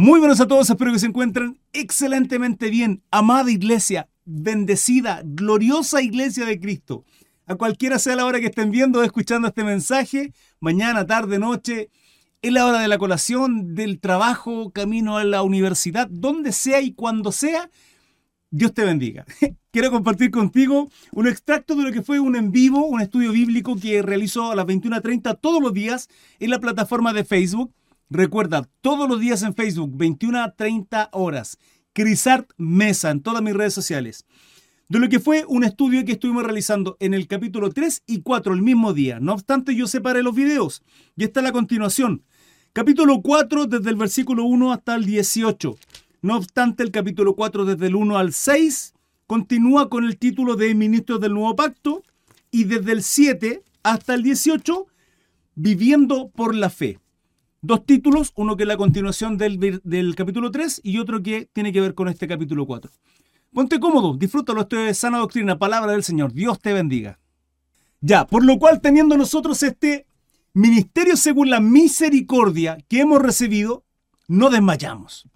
Muy buenos a todos, espero que se encuentren excelentemente bien. Amada iglesia, bendecida, gloriosa iglesia de Cristo. A cualquiera sea la hora que estén viendo o escuchando este mensaje, mañana, tarde, noche, en la hora de la colación, del trabajo, camino a la universidad, donde sea y cuando sea, Dios te bendiga. Quiero compartir contigo un extracto de lo que fue un en vivo, un estudio bíblico que realizó a las 21.30 todos los días en la plataforma de Facebook Recuerda, todos los días en Facebook, 21 a 30 horas. Crisart Mesa en todas mis redes sociales. De lo que fue un estudio que estuvimos realizando en el capítulo 3 y 4 el mismo día. No obstante, yo separé los videos. Y esta es la continuación. Capítulo 4 desde el versículo 1 hasta el 18. No obstante, el capítulo 4 desde el 1 al 6 continúa con el título de Ministros del Nuevo Pacto. Y desde el 7 hasta el 18, Viviendo por la Fe dos títulos, uno que es la continuación del, capítulo 3 y otro que tiene que ver con este capítulo 4. Ponte cómodo, disfrútalo, esto es sana doctrina, palabra del Señor. Dios te bendiga. Ya, por lo cual teniendo nosotros este ministerio según la misericordia que hemos recibido, no desmayamos.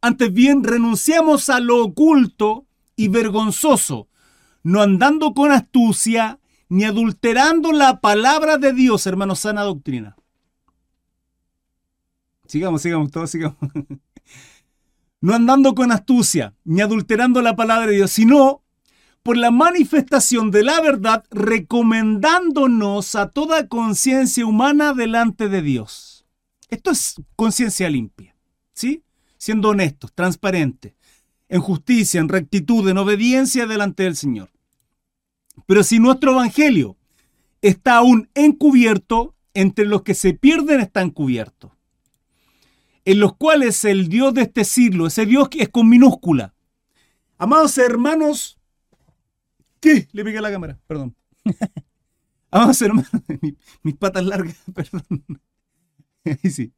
Antes bien, renunciamos a lo oculto y vergonzoso, no andando con astucia, ni adulterando la palabra de Dios, hermano, sana doctrina. Sigamos, sigamos, todos sigamos. No andando con astucia, ni adulterando la palabra de Dios, sino por la manifestación de la verdad, recomendándonos a toda conciencia humana delante de Dios. Esto es conciencia limpia, ¿sí? Siendo honestos, transparentes, en justicia, en rectitud, en obediencia delante del Señor. Pero si nuestro evangelio está aún encubierto, entre los que se pierden está encubierto en los cuales el Dios de este siglo, ese Dios que es con minúscula. Amados hermanos, ¿qué? Le pegué a la cámara, perdón. Amados hermanos, mis, patas largas, perdón. sí.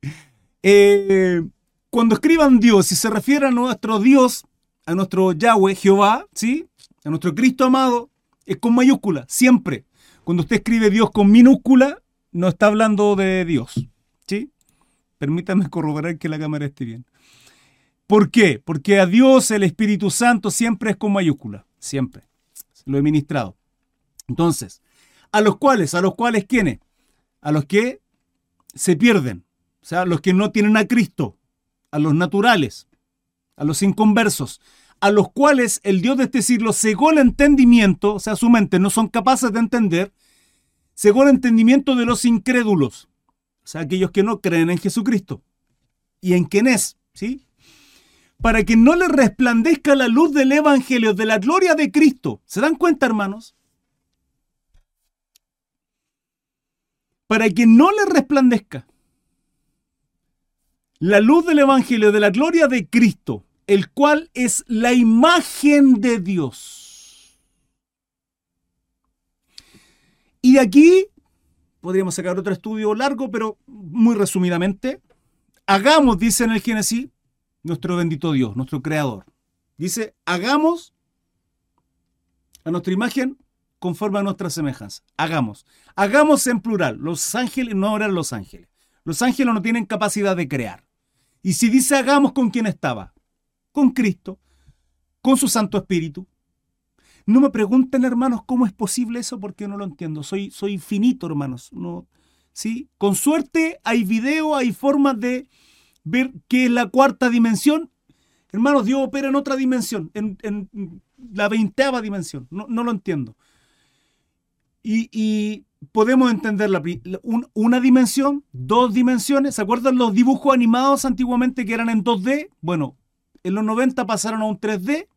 Eh, cuando escriban Dios, si se refiere a nuestro Dios, a nuestro Yahweh, Jehová, ¿sí? A nuestro Cristo amado, es con mayúscula, siempre. Cuando usted escribe Dios con minúscula, no está hablando de Dios, ¿sí? Permítame corroborar que la cámara esté bien. ¿Por qué? Porque a Dios el Espíritu Santo siempre es con mayúscula, siempre. Lo he ministrado. Entonces, a los cuales, a los cuales quiénes? A los que se pierden, o sea, los que no tienen a Cristo, a los naturales, a los inconversos, a los cuales el Dios de este siglo cegó el entendimiento, o sea, su mente no son capaces de entender, cegó el entendimiento de los incrédulos o sea, aquellos que no creen en Jesucristo y en quién es, ¿sí? Para que no les resplandezca la luz del Evangelio, de la gloria de Cristo. ¿Se dan cuenta, hermanos? Para que no les resplandezca la luz del Evangelio, de la gloria de Cristo, el cual es la imagen de Dios. Y aquí podríamos sacar otro estudio largo, pero muy resumidamente. Hagamos, dice en el Génesis, nuestro bendito Dios, nuestro creador. Dice, hagamos a nuestra imagen conforme a nuestra semejanza. Hagamos. Hagamos en plural. Los ángeles no eran los ángeles. Los ángeles no tienen capacidad de crear. Y si dice hagamos con quién estaba, con Cristo, con su Santo Espíritu, no me pregunten, hermanos, cómo es posible eso porque no lo entiendo. Soy, soy infinito, hermanos. No, ¿sí? Con suerte hay video, hay formas de ver qué es la cuarta dimensión. Hermanos, Dios opera en otra dimensión, en, la veinteava dimensión. No, lo entiendo. Y, podemos entender la, una dimensión, dos dimensiones. ¿Se acuerdan los dibujos animados antiguamente que eran en 2D? Bueno, en los 90 pasaron a un 3D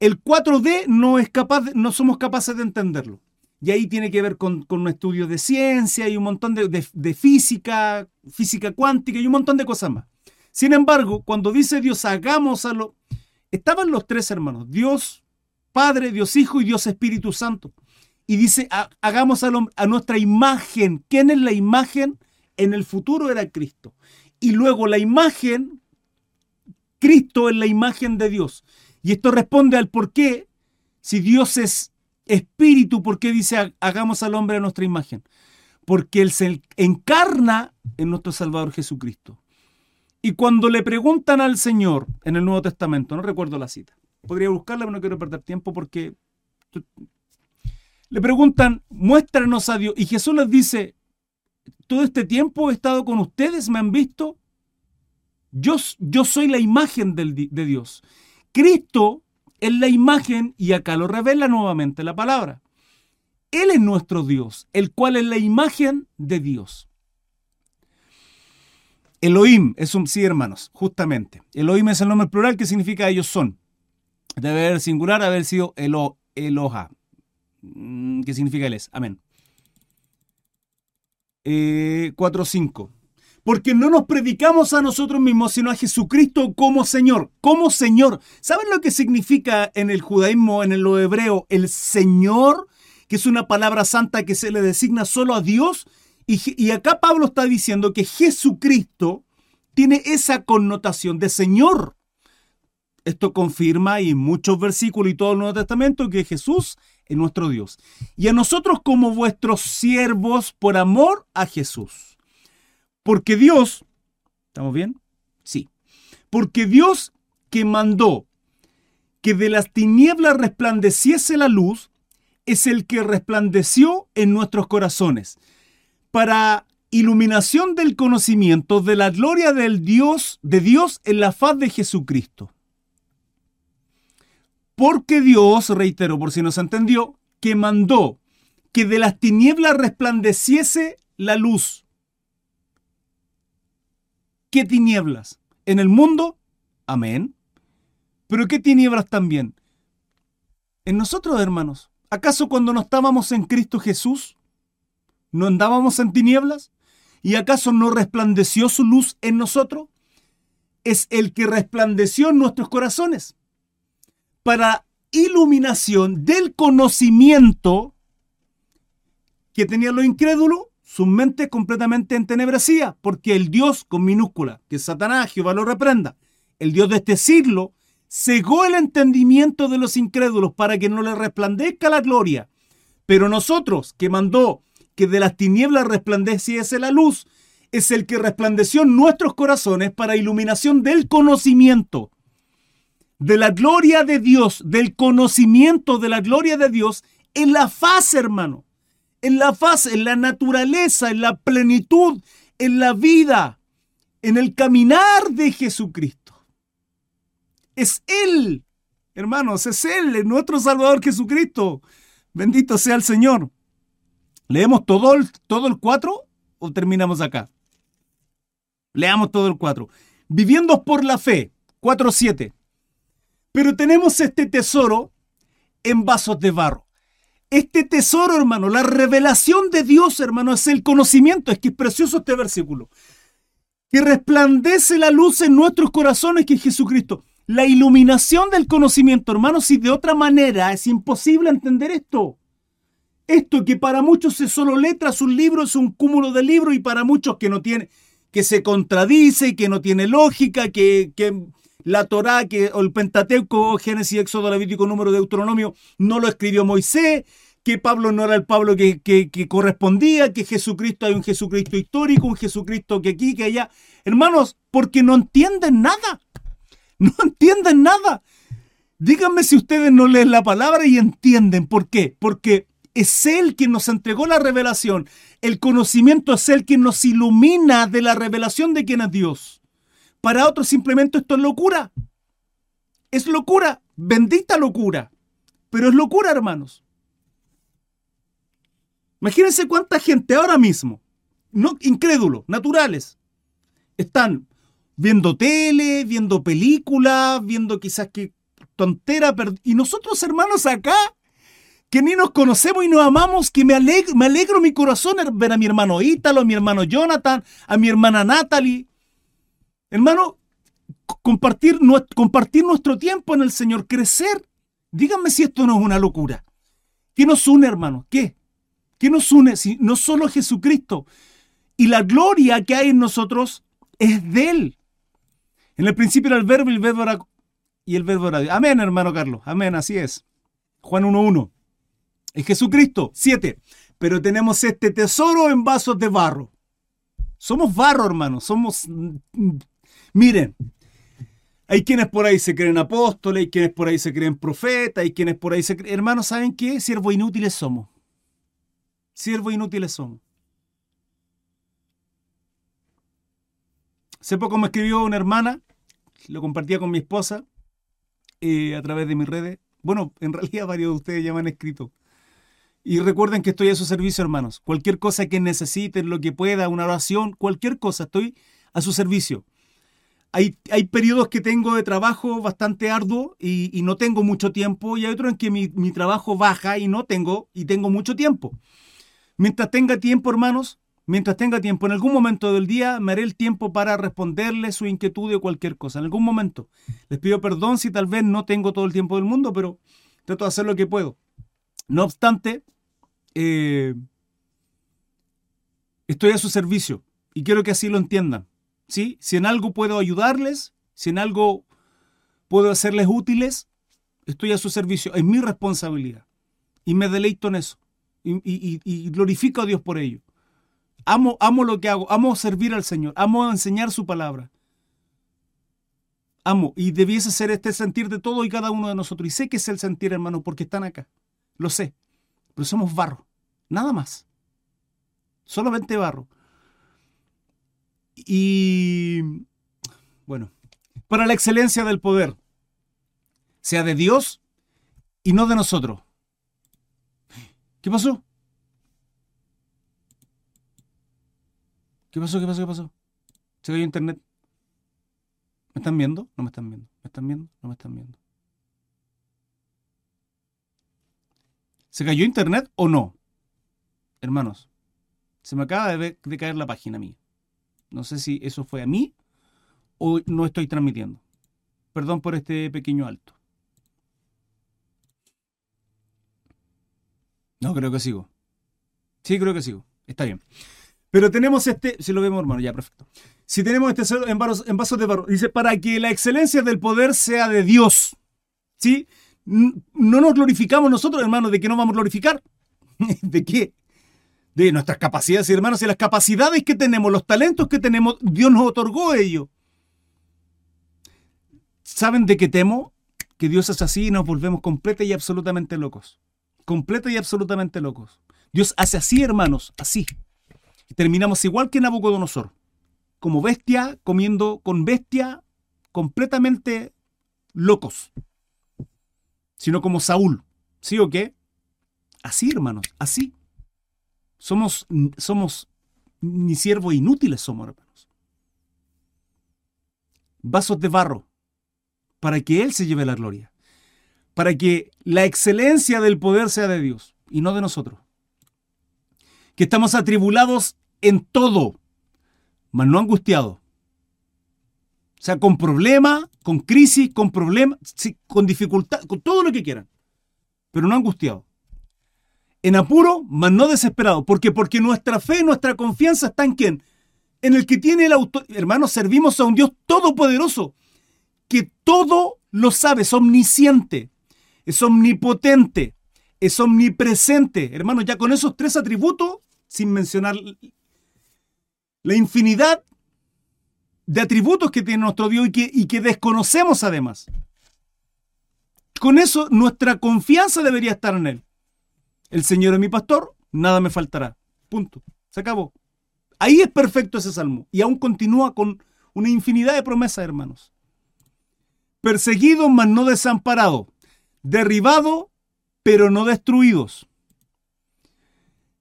el 4D no, es capaz no somos capaces de entenderlo. Y ahí tiene que ver con, con un estudio de ciencia y un montón de, física, física cuántica y un montón de cosas más. Sin embargo, cuando dice Dios, hagamos a lo... Estaban los tres hermanos, Dios Padre, Dios Hijo y Dios Espíritu Santo. Y dice, hagamos a, a nuestra imagen. ¿Quién es la imagen? En el futuro era Cristo. Y luego la imagen, Cristo es la imagen de Dios. Y esto responde al por qué, si Dios es espíritu, ¿por qué dice hagamos al hombre a nuestra imagen? Porque Él se encarna en nuestro Salvador Jesucristo. Y cuando le preguntan al Señor en el Nuevo Testamento, no recuerdo la cita, podría buscarla, pero no quiero perder tiempo porque le preguntan, muéstranos a Dios. Y Jesús les dice, todo este tiempo he estado con ustedes, me han visto. Yo, yo soy la imagen de Dios. Cristo es la imagen, y acá lo revela nuevamente la palabra. Él es nuestro Dios, el cual es la imagen de Dios. Elohim es un, sí hermanos, justamente. Elohim es el nombre plural que significa ellos son. Debe haber singular, haber sido Elo, Eloha, mm, ¿Qué significa él es. Amén. 4.5. Porque no nos predicamos a nosotros mismos, sino a Jesucristo como Señor. Como Señor. ¿Saben lo que significa en el judaísmo, en lo hebreo, el Señor? Que es una palabra santa que se le designa solo a Dios. Y, y acá Pablo está diciendo que Jesucristo tiene esa connotación de Señor. Esto confirma y muchos versículos y todo el Nuevo Testamento que Jesús es nuestro Dios. Y a nosotros como vuestros siervos por amor a Jesús. Porque Dios, ¿estamos bien? Sí. Porque Dios que mandó que de las tinieblas resplandeciese la luz, es el que resplandeció en nuestros corazones, para iluminación del conocimiento de la gloria del Dios, de Dios en la faz de Jesucristo. Porque Dios, reitero por si no se entendió, que mandó que de las tinieblas resplandeciese la luz. ¿Qué tinieblas? En el mundo, amén. Pero ¿qué tinieblas también? En nosotros, hermanos. ¿Acaso cuando no estábamos en Cristo Jesús, no andábamos en tinieblas? ¿Y acaso no resplandeció su luz en nosotros? Es el que resplandeció en nuestros corazones para iluminación del conocimiento que tenía lo incrédulo, su mente completamente entenebrecía, porque el Dios con minúscula, que Satanás, Jehová lo reprenda, el Dios de este siglo, cegó el entendimiento de los incrédulos para que no le resplandezca la gloria. Pero nosotros, que mandó que de las tinieblas resplandeciese la luz, es el que resplandeció nuestros corazones para iluminación del conocimiento de la gloria de Dios, del conocimiento de la gloria de Dios en la faz, hermano. En la faz, en la naturaleza, en la plenitud, en la vida, en el caminar de Jesucristo. Es Él, hermanos, es Él, nuestro Salvador Jesucristo. Bendito sea el Señor. ¿Leemos todo el, todo el 4 o terminamos acá? Leamos todo el 4. Viviendo por la fe, 4.7. Pero tenemos este tesoro en vasos de barro. Este tesoro, hermano, la revelación de Dios, hermano, es el conocimiento. Es que es precioso este versículo. Que resplandece la luz en nuestros corazones, que es Jesucristo. La iluminación del conocimiento, hermano, si de otra manera es imposible entender esto. Esto que para muchos es solo letras, un libro es un cúmulo de libros y para muchos que no tiene, que se contradice, que no tiene lógica, que, que la Torá, que, o el Pentateuco, Génesis, Éxodo, Levítico, Número, de Deuteronomio, no lo escribió Moisés, que Pablo no era el Pablo que, que, correspondía, que Jesucristo hay un Jesucristo histórico, un Jesucristo que aquí, que allá. Hermanos, porque no entienden nada. No entienden nada. Díganme si ustedes no leen la palabra y entienden. ¿Por qué? Porque es Él quien nos entregó la revelación. El conocimiento es Él quien nos ilumina de la revelación de quién es Dios. Para otros simplemente esto es locura. Es locura, bendita locura. Pero es locura, hermanos. Imagínense cuánta gente ahora mismo, no incrédulos, naturales, están viendo tele, viendo películas, viendo quizás que tontera, y nosotros hermanos acá, que ni nos conocemos y nos amamos, que me alegro, me alegro mi corazón ver a mi hermano Ítalo, a mi hermano Jonathan, a mi hermana Natalie, Hermano, compartir, compartir nuestro tiempo en el Señor, crecer. Díganme si esto no es una locura. ¿Qué nos une, hermano? ¿Qué? ¿Qué nos une? Si no solo Jesucristo. Y la gloria que hay en nosotros es de Él. En el principio era el verbo y el verbo era, y el verbo era Dios. Amén, hermano Carlos. Amén, así es. Juan 1.1. Es Jesucristo. 7. Pero tenemos este tesoro en vasos de barro. Somos barro, hermano. Somos Miren, hay quienes por ahí se creen apóstoles, hay quienes por ahí se creen profetas, hay quienes por ahí se creen... Hermanos, ¿saben qué? Siervos inútiles somos. Siervos inútiles somos. Hace poco me escribió una hermana, lo compartía con mi esposa eh, a través de mis redes. Bueno, en realidad varios de ustedes ya me han escrito. Y recuerden que estoy a su servicio, hermanos. Cualquier cosa que necesiten, lo que pueda, una oración, cualquier cosa, estoy a su servicio. Hay, hay periodos que tengo de trabajo bastante arduo y, no tengo mucho tiempo y hay otros en que mi, mi trabajo baja y no tengo y tengo mucho tiempo. Mientras tenga tiempo, hermanos, mientras tenga tiempo, en algún momento del día me haré el tiempo para responderle su inquietud o cualquier cosa. En algún momento. Les pido perdón si tal vez no tengo todo el tiempo del mundo, pero trato de hacer lo que puedo. No obstante, eh, estoy a su servicio y quiero que así lo entiendan. ¿Sí? Si en algo puedo ayudarles, si en algo puedo hacerles útiles, estoy a su servicio. Es mi responsabilidad. Y me deleito en eso. Y, glorifico a Dios por ello. Amo, amo lo que hago. Amo servir al Señor. Amo enseñar su palabra. Amo. Y debiese ser este sentir de todo y cada uno de nosotros. Y sé que es el sentir, hermano, porque están acá. Lo sé. Pero somos barro. Nada más. Solamente barro. Y bueno, para la excelencia del poder, sea de Dios y no de nosotros. ¿Qué pasó? ¿Qué pasó? ¿Qué pasó? ¿Qué pasó? ¿Se cayó internet? ¿Me están viendo? No me están viendo. ¿Me están viendo? No me están viendo. ¿Se cayó internet o no? Hermanos, se me acaba de, de caer la página mía. No sé si eso fue a mí o no estoy transmitiendo. Perdón por este pequeño alto. No, creo que sigo. Sí, creo que sigo. Está bien. Pero tenemos este, si lo vemos hermano, ya, perfecto. Si tenemos este en vasos, de barro, dice, para que la excelencia del poder sea de Dios. ¿Sí? No nos glorificamos nosotros, hermanos, ¿de qué no vamos a glorificar? ¿De qué? De nuestras capacidades, hermanos, y las capacidades que tenemos, los talentos que tenemos, Dios nos otorgó ello. ¿Saben de qué temo? Que Dios es así y nos volvemos completa y absolutamente locos. Completa y absolutamente locos. Dios hace así, hermanos, así. Y terminamos igual que Nabucodonosor. Como bestia, comiendo con bestia, completamente locos. Sino como Saúl. ¿Sí o qué? Así, hermanos, así. Somos, somos ni siervos inútiles somos, hermanos. Vasos de barro para que Él se lleve la gloria. Para que la excelencia del poder sea de Dios y no de nosotros. Que estamos atribulados en todo, mas no angustiados. O sea, con problema, con crisis, con problemas, con dificultad, con todo lo que quieran. Pero no angustiados en apuro, mas no desesperado. ¿Por qué? Porque nuestra fe, nuestra confianza está en quién? En el que tiene el autor. Hermanos, servimos a un Dios todopoderoso, que todo lo sabe, es omnisciente, es omnipotente, es omnipresente. Hermanos, ya con esos tres atributos, sin mencionar la infinidad de atributos que tiene nuestro Dios y que, y que desconocemos además. Con eso nuestra confianza debería estar en Él. El Señor es mi pastor, nada me faltará. Punto. Se acabó. Ahí es perfecto ese salmo. Y aún continúa con una infinidad de promesas, hermanos. Perseguidos, mas no desamparados. Derribado, pero no destruidos.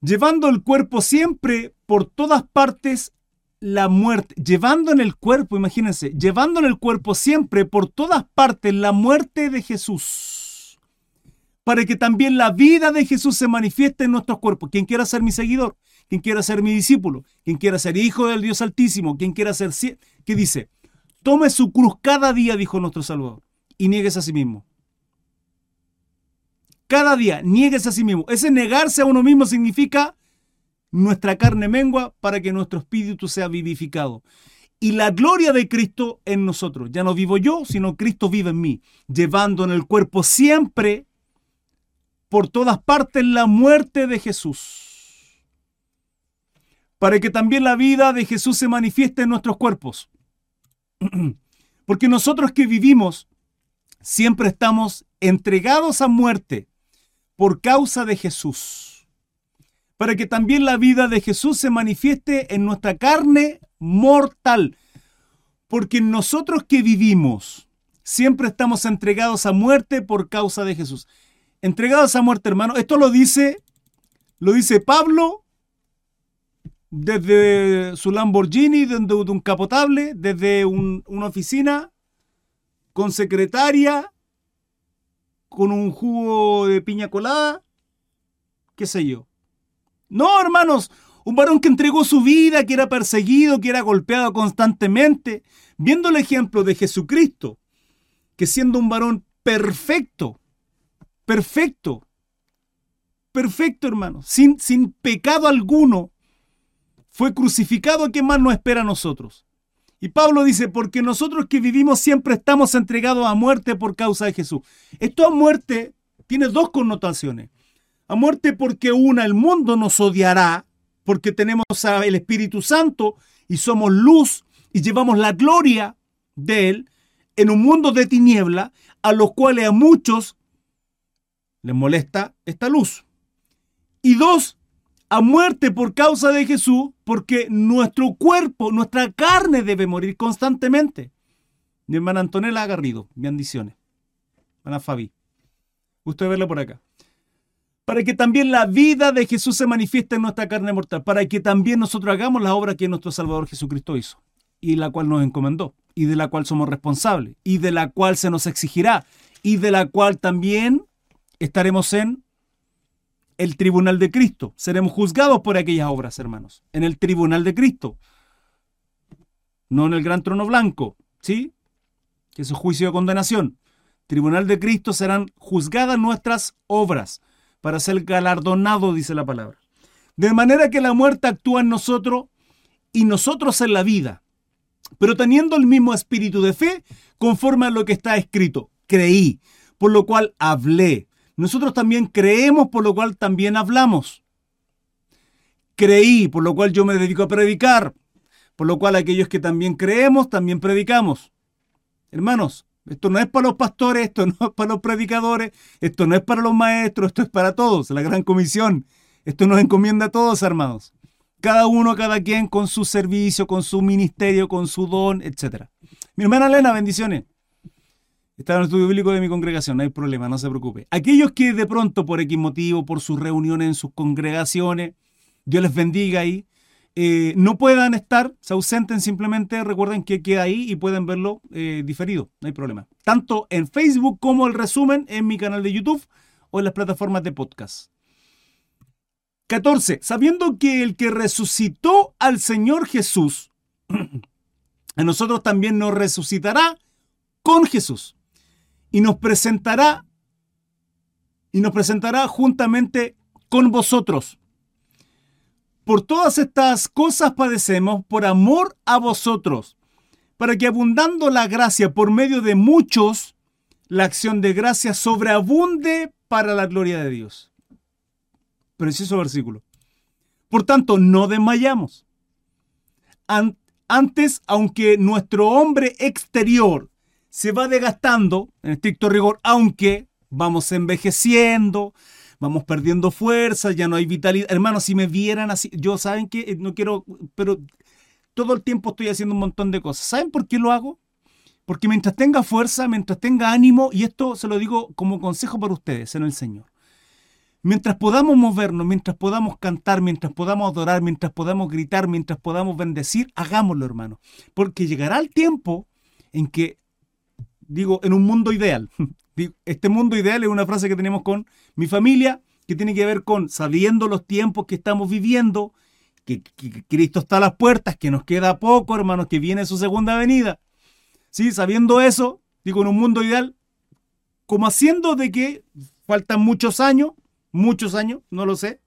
Llevando el cuerpo siempre por todas partes la muerte. Llevando en el cuerpo, imagínense, llevando en el cuerpo siempre por todas partes la muerte de Jesús para que también la vida de Jesús se manifieste en nuestros cuerpos. Quien quiera ser mi seguidor, quien quiera ser mi discípulo, quien quiera ser hijo del Dios Altísimo, quien quiera ser... ¿Qué dice? Tome su cruz cada día, dijo nuestro Salvador, y niegues a sí mismo. Cada día, niegues a sí mismo. Ese negarse a uno mismo significa nuestra carne mengua para que nuestro espíritu sea vivificado. Y la gloria de Cristo en nosotros. Ya no vivo yo, sino Cristo vive en mí, llevando en el cuerpo siempre por todas partes la muerte de Jesús, para que también la vida de Jesús se manifieste en nuestros cuerpos. Porque nosotros que vivimos siempre estamos entregados a muerte por causa de Jesús, para que también la vida de Jesús se manifieste en nuestra carne mortal. Porque nosotros que vivimos siempre estamos entregados a muerte por causa de Jesús. Entregados a muerte, hermano. Esto lo dice, lo dice Pablo desde su Lamborghini, desde un capotable, desde una oficina con secretaria, con un jugo de piña colada, qué sé yo. No, hermanos, un varón que entregó su vida, que era perseguido, que era golpeado constantemente, viendo el ejemplo de Jesucristo, que siendo un varón perfecto, perfecto, perfecto, hermano, sin, sin pecado alguno, fue crucificado, ¿qué más nos espera a nosotros? Y Pablo dice, porque nosotros que vivimos siempre estamos entregados a muerte por causa de Jesús. Esto a muerte tiene dos connotaciones. A muerte porque una, el mundo nos odiará, porque tenemos al Espíritu Santo y somos luz y llevamos la gloria de Él en un mundo de tiniebla, a los cuales a muchos les molesta esta luz. Y dos, a muerte por causa de Jesús, porque nuestro cuerpo, nuestra carne debe morir constantemente. Mi hermana Antonella Garrido, bendiciones. Hermana Fabi. Usted verlo por acá. Para que también la vida de Jesús se manifieste en nuestra carne mortal, para que también nosotros hagamos la obra que nuestro Salvador Jesucristo hizo y la cual nos encomendó, y de la cual somos responsables, y de la cual se nos exigirá, y de la cual también estaremos en el tribunal de Cristo. Seremos juzgados por aquellas obras, hermanos, en el tribunal de Cristo. No en el gran trono blanco, ¿sí? Que es un juicio de condenación. Tribunal de Cristo serán juzgadas nuestras obras para ser galardonado, dice la palabra. De manera que la muerte actúa en nosotros y nosotros en la vida, pero teniendo el mismo espíritu de fe, conforme a lo que está escrito. Creí, por lo cual hablé nosotros también creemos, por lo cual también hablamos. Creí, por lo cual yo me dedico a predicar, por lo cual aquellos que también creemos, también predicamos. Hermanos, esto no es para los pastores, esto no es para los predicadores, esto no es para los maestros, esto es para todos, la gran comisión. Esto nos encomienda a todos, hermanos. Cada uno, cada quien con su servicio, con su ministerio, con su don, etc. Mi hermana Elena, bendiciones. Está en el estudio bíblico de mi congregación, no hay problema, no se preocupe. Aquellos que de pronto, por X motivo, por sus reuniones en sus congregaciones, Dios les bendiga ahí, eh, no puedan estar, se ausenten simplemente, recuerden que queda ahí y pueden verlo eh, diferido, no hay problema. Tanto en Facebook como el resumen en mi canal de YouTube o en las plataformas de podcast. 14. Sabiendo que el que resucitó al Señor Jesús, a nosotros también nos resucitará con Jesús y nos presentará y nos presentará juntamente con vosotros. Por todas estas cosas padecemos por amor a vosotros, para que abundando la gracia por medio de muchos, la acción de gracia sobreabunde para la gloria de Dios. Preciso versículo. Por tanto, no desmayamos. Antes, aunque nuestro hombre exterior se va desgastando en estricto rigor, aunque vamos envejeciendo, vamos perdiendo fuerza, ya no hay vitalidad. Hermanos, si me vieran así, yo saben que no quiero, pero todo el tiempo estoy haciendo un montón de cosas. ¿Saben por qué lo hago? Porque mientras tenga fuerza, mientras tenga ánimo, y esto se lo digo como consejo para ustedes en el Señor, mientras podamos movernos, mientras podamos cantar, mientras podamos adorar, mientras podamos gritar, mientras podamos bendecir, hagámoslo, hermano. Porque llegará el tiempo en que digo, en un mundo ideal. Este mundo ideal es una frase que tenemos con mi familia, que tiene que ver con sabiendo los tiempos que estamos viviendo, que, Cristo está a las puertas, que nos queda poco, hermanos, que viene su segunda venida. Sí, sabiendo eso, digo, en un mundo ideal, como haciendo de que faltan muchos años, muchos años, no lo sé,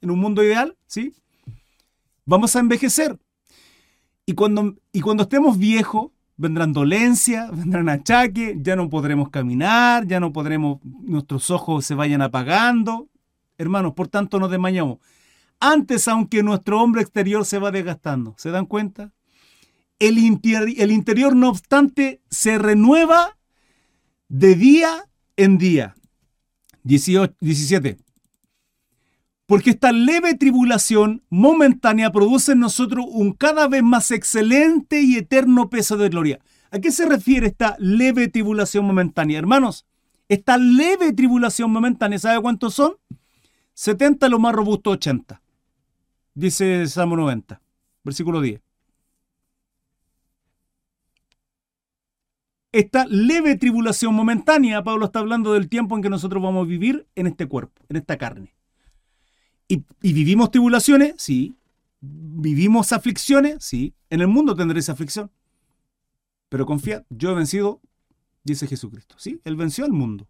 en un mundo ideal, ¿sí? Vamos a envejecer. Y cuando, y cuando estemos viejos, vendrán dolencias, vendrán achaques, ya no podremos caminar, ya no podremos, nuestros ojos se vayan apagando. Hermanos, por tanto nos desmayamos. Antes, aunque nuestro hombre exterior se va desgastando, ¿se dan cuenta? El, el interior, no obstante, se renueva de día en día. 17. Porque esta leve tribulación momentánea produce en nosotros un cada vez más excelente y eterno peso de gloria. ¿A qué se refiere esta leve tribulación momentánea? Hermanos, esta leve tribulación momentánea, ¿sabe cuántos son? 70, lo más robusto 80. Dice Salmo 90, versículo 10. Esta leve tribulación momentánea, Pablo está hablando del tiempo en que nosotros vamos a vivir en este cuerpo, en esta carne. ¿Y, vivimos tribulaciones? Sí. ¿Vivimos aflicciones? Sí. En el mundo tendréis aflicción. Pero confía, yo he vencido, dice Jesucristo. Sí, Él venció al mundo.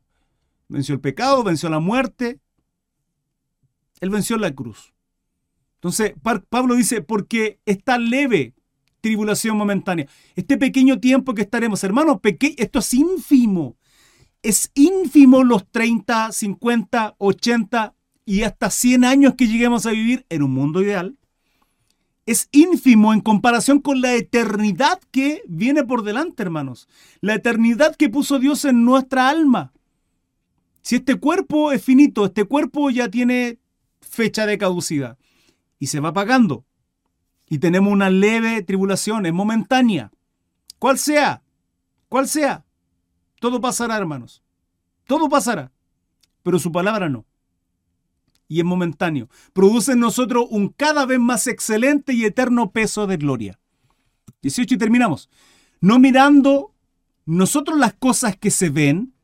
Venció el pecado, venció la muerte. Él venció la cruz. Entonces, Pablo dice, porque está leve tribulación momentánea. Este pequeño tiempo que estaremos, hermanos, esto es ínfimo. Es ínfimo los 30, 50, 80 y hasta 100 años que lleguemos a vivir en un mundo ideal, es ínfimo en comparación con la eternidad que viene por delante, hermanos. La eternidad que puso Dios en nuestra alma. Si este cuerpo es finito, este cuerpo ya tiene fecha de caducidad y se va apagando. Y tenemos una leve tribulación, es momentánea. ¿Cuál sea? ¿Cuál sea? Todo pasará, hermanos. Todo pasará. Pero su palabra no y es momentáneo. Produce en nosotros un cada vez más excelente y eterno peso de gloria. 18 y terminamos. No mirando nosotros las cosas que se ven,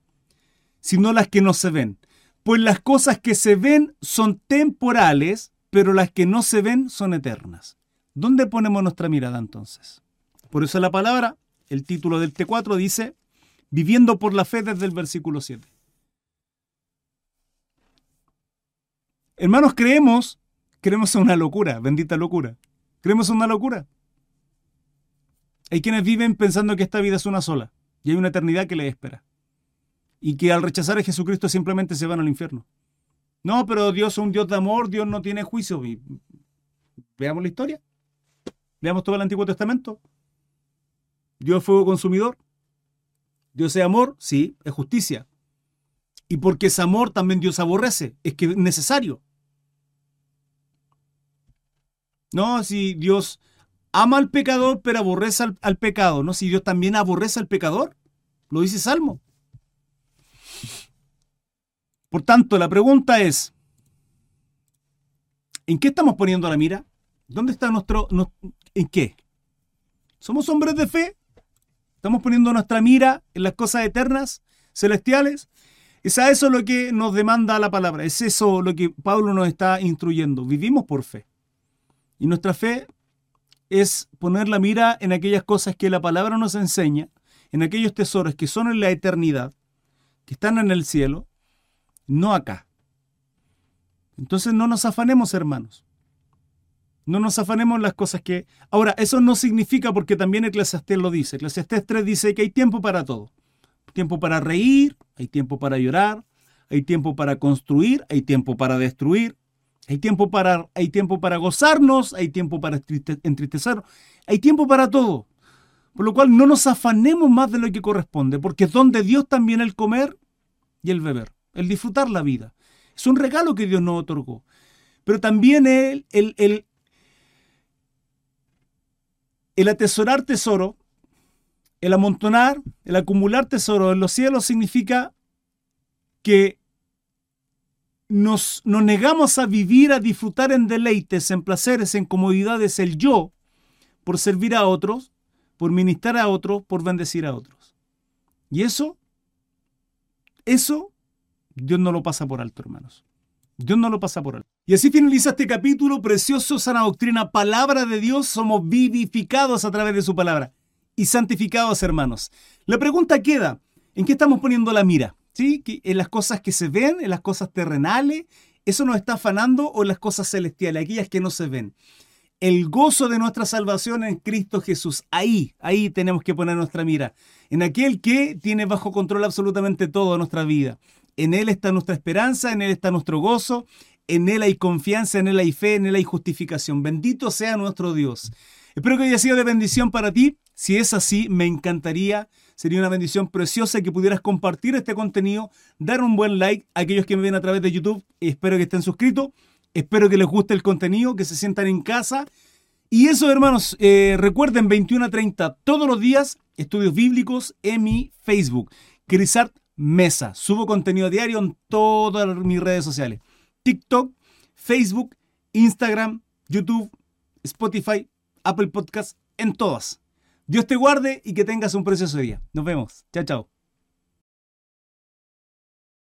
sino las que no se ven. Pues las cosas que se ven son temporales, pero las que no se ven son eternas. ¿Dónde ponemos nuestra mirada entonces? Por eso la palabra, el título del T4 dice, viviendo por la fe desde el versículo 7. Hermanos, creemos, creemos en una locura, bendita locura. Creemos en una locura. Hay quienes viven pensando que esta vida es una sola y hay una eternidad que les espera. Y que al rechazar a Jesucristo simplemente se van al infierno. No, pero Dios es un Dios de amor, Dios no tiene juicio. veamos la historia. Veamos todo el Antiguo Testamento. Dios fuego consumidor. Dios es amor, sí, es justicia. Y porque es amor, también Dios aborrece. Es que es necesario. No, si Dios ama al pecador, pero aborrece al, pecado. No, si Dios también aborrece al pecador. Lo dice Salmo. Por tanto, la pregunta es, ¿en qué estamos poniendo la mira? ¿Dónde está nuestro... ¿En qué? ¿Somos hombres de fe? ¿Estamos poniendo nuestra mira en las cosas eternas, celestiales? Es a eso lo que nos demanda la palabra. Es eso lo que Pablo nos está instruyendo. Vivimos por fe. Y nuestra fe es poner la mira en aquellas cosas que la palabra nos enseña, en aquellos tesoros que son en la eternidad, que están en el cielo, no acá. Entonces no nos afanemos, hermanos. No nos afanemos en las cosas que... Ahora, eso no significa porque también Eclesiastés lo dice. Eclesiastés 3 dice que hay tiempo para todo. Tiempo para reír, hay tiempo para llorar, hay tiempo para construir, hay tiempo para destruir, hay tiempo para, hay tiempo para gozarnos, hay tiempo para entristecernos, hay tiempo para todo. Por lo cual no nos afanemos más de lo que corresponde, porque es donde Dios también el comer y el beber, el disfrutar la vida. Es un regalo que Dios nos otorgó. Pero también el, el, el, el atesorar tesoro, el amontonar, el acumular tesoro en los cielos significa que nos, negamos a vivir, a disfrutar en deleites, en placeres, en comodidades, el yo, por servir a otros, por ministrar a otros, por bendecir a otros. Y eso, eso, Dios no lo pasa por alto, hermanos. Dios no lo pasa por alto. Y así finaliza este capítulo precioso, sana doctrina, palabra de Dios. Somos vivificados a través de su palabra y santificados, hermanos. La pregunta queda, ¿en qué estamos poniendo la mira? En las cosas que se ven, en las cosas terrenales, eso nos está afanando o en las cosas celestiales, aquellas que no se ven. El gozo de nuestra salvación en Cristo Jesús. Ahí, ahí tenemos que poner nuestra mira. En aquel que tiene bajo control absolutamente todo nuestra vida. En Él está nuestra esperanza, en Él está nuestro gozo, en Él hay confianza, en Él hay fe, en Él hay justificación. Bendito sea nuestro Dios. Espero que haya sido de bendición para ti. Si es así, me encantaría. Sería una bendición preciosa que pudieras compartir este contenido, dar un buen like a aquellos que me ven a través de YouTube. Espero que estén suscritos. Espero que les guste el contenido, que se sientan en casa. Y eso, hermanos, eh, recuerden 21 a 30 todos los días, estudios bíblicos en mi Facebook. Crisart Mesa. Subo contenido diario en todas mis redes sociales. TikTok, Facebook, Instagram, YouTube, Spotify, Apple Podcast, en todas. Dios te guarde y que tengas un precioso día. Nos vemos. Chao, chao.